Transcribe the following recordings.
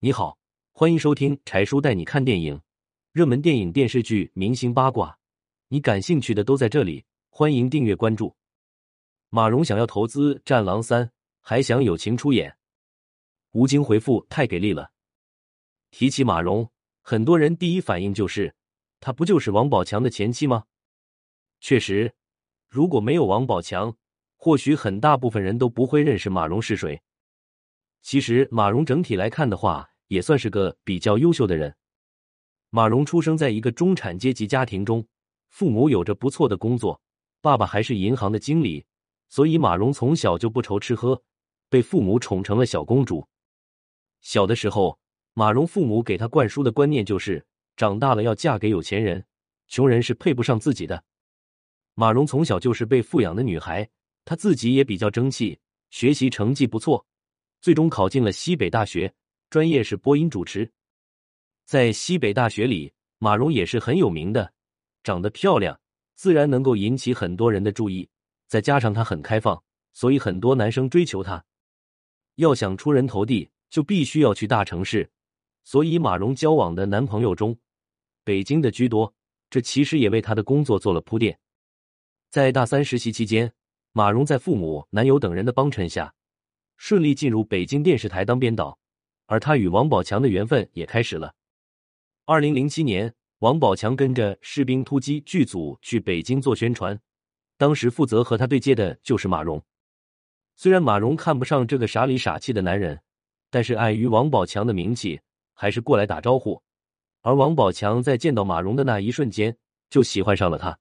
你好，欢迎收听柴叔带你看电影，热门电影、电视剧、明星八卦，你感兴趣的都在这里。欢迎订阅关注。马蓉想要投资《战狼三》，还想友情出演。吴京回复太给力了。提起马蓉，很多人第一反应就是，她不就是王宝强的前妻吗？确实，如果没有王宝强，或许很大部分人都不会认识马蓉是谁。其实马蓉整体来看的话，也算是个比较优秀的人。马蓉出生在一个中产阶级家庭中，父母有着不错的工作，爸爸还是银行的经理，所以马蓉从小就不愁吃喝，被父母宠成了小公主。小的时候，马蓉父母给她灌输的观念就是，长大了要嫁给有钱人，穷人是配不上自己的。马蓉从小就是被富养的女孩，她自己也比较争气，学习成绩不错。最终考进了西北大学，专业是播音主持。在西北大学里，马蓉也是很有名的，长得漂亮，自然能够引起很多人的注意。再加上她很开放，所以很多男生追求她。要想出人头地，就必须要去大城市，所以马蓉交往的男朋友中，北京的居多。这其实也为她的工作做了铺垫。在大三实习期间，马蓉在父母、男友等人的帮衬下。顺利进入北京电视台当编导，而他与王宝强的缘分也开始了。二零零七年，王宝强跟着《士兵突击》剧组去北京做宣传，当时负责和他对接的就是马蓉。虽然马蓉看不上这个傻里傻气的男人，但是碍于王宝强的名气，还是过来打招呼。而王宝强在见到马蓉的那一瞬间，就喜欢上了他。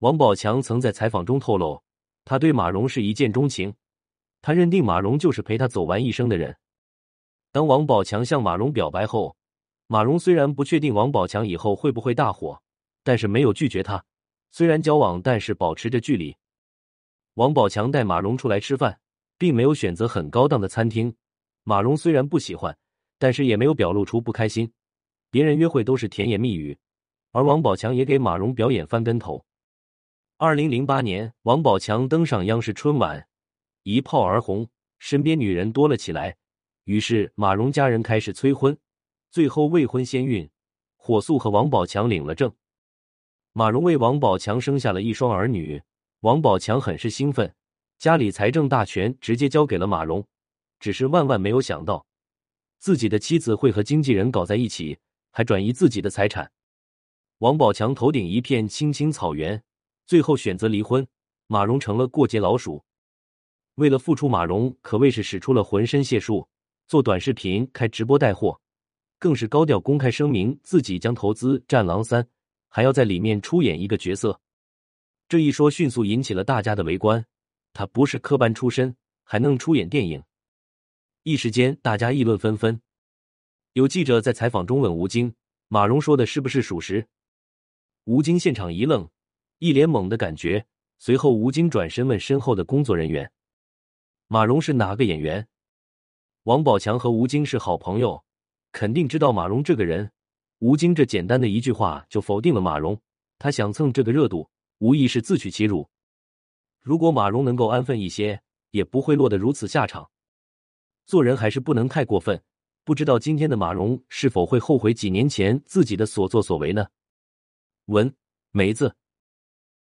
王宝强曾在采访中透露，他对马蓉是一见钟情。他认定马蓉就是陪他走完一生的人。当王宝强向马蓉表白后，马蓉虽然不确定王宝强以后会不会大火，但是没有拒绝他。虽然交往，但是保持着距离。王宝强带马蓉出来吃饭，并没有选择很高档的餐厅。马蓉虽然不喜欢，但是也没有表露出不开心。别人约会都是甜言蜜语，而王宝强也给马蓉表演翻跟头。二零零八年，王宝强登上央视春晚。一炮而红，身边女人多了起来，于是马蓉家人开始催婚，最后未婚先孕，火速和王宝强领了证。马蓉为王宝强生下了一双儿女，王宝强很是兴奋，家里财政大权直接交给了马蓉，只是万万没有想到，自己的妻子会和经纪人搞在一起，还转移自己的财产。王宝强头顶一片青青草原，最后选择离婚，马蓉成了过街老鼠。为了复出，马蓉可谓是使出了浑身解数，做短视频、开直播带货，更是高调公开声明自己将投资《战狼三》，还要在里面出演一个角色。这一说迅速引起了大家的围观。他不是科班出身，还能出演电影，一时间大家议论纷纷。有记者在采访中问吴京：“马蓉说的是不是属实？”吴京现场一愣，一脸懵的感觉。随后，吴京转身问身后的工作人员。马蓉是哪个演员？王宝强和吴京是好朋友，肯定知道马蓉这个人。吴京这简单的一句话就否定了马蓉，他想蹭这个热度，无疑是自取其辱。如果马蓉能够安分一些，也不会落得如此下场。做人还是不能太过分。不知道今天的马蓉是否会后悔几年前自己的所作所为呢？文梅子。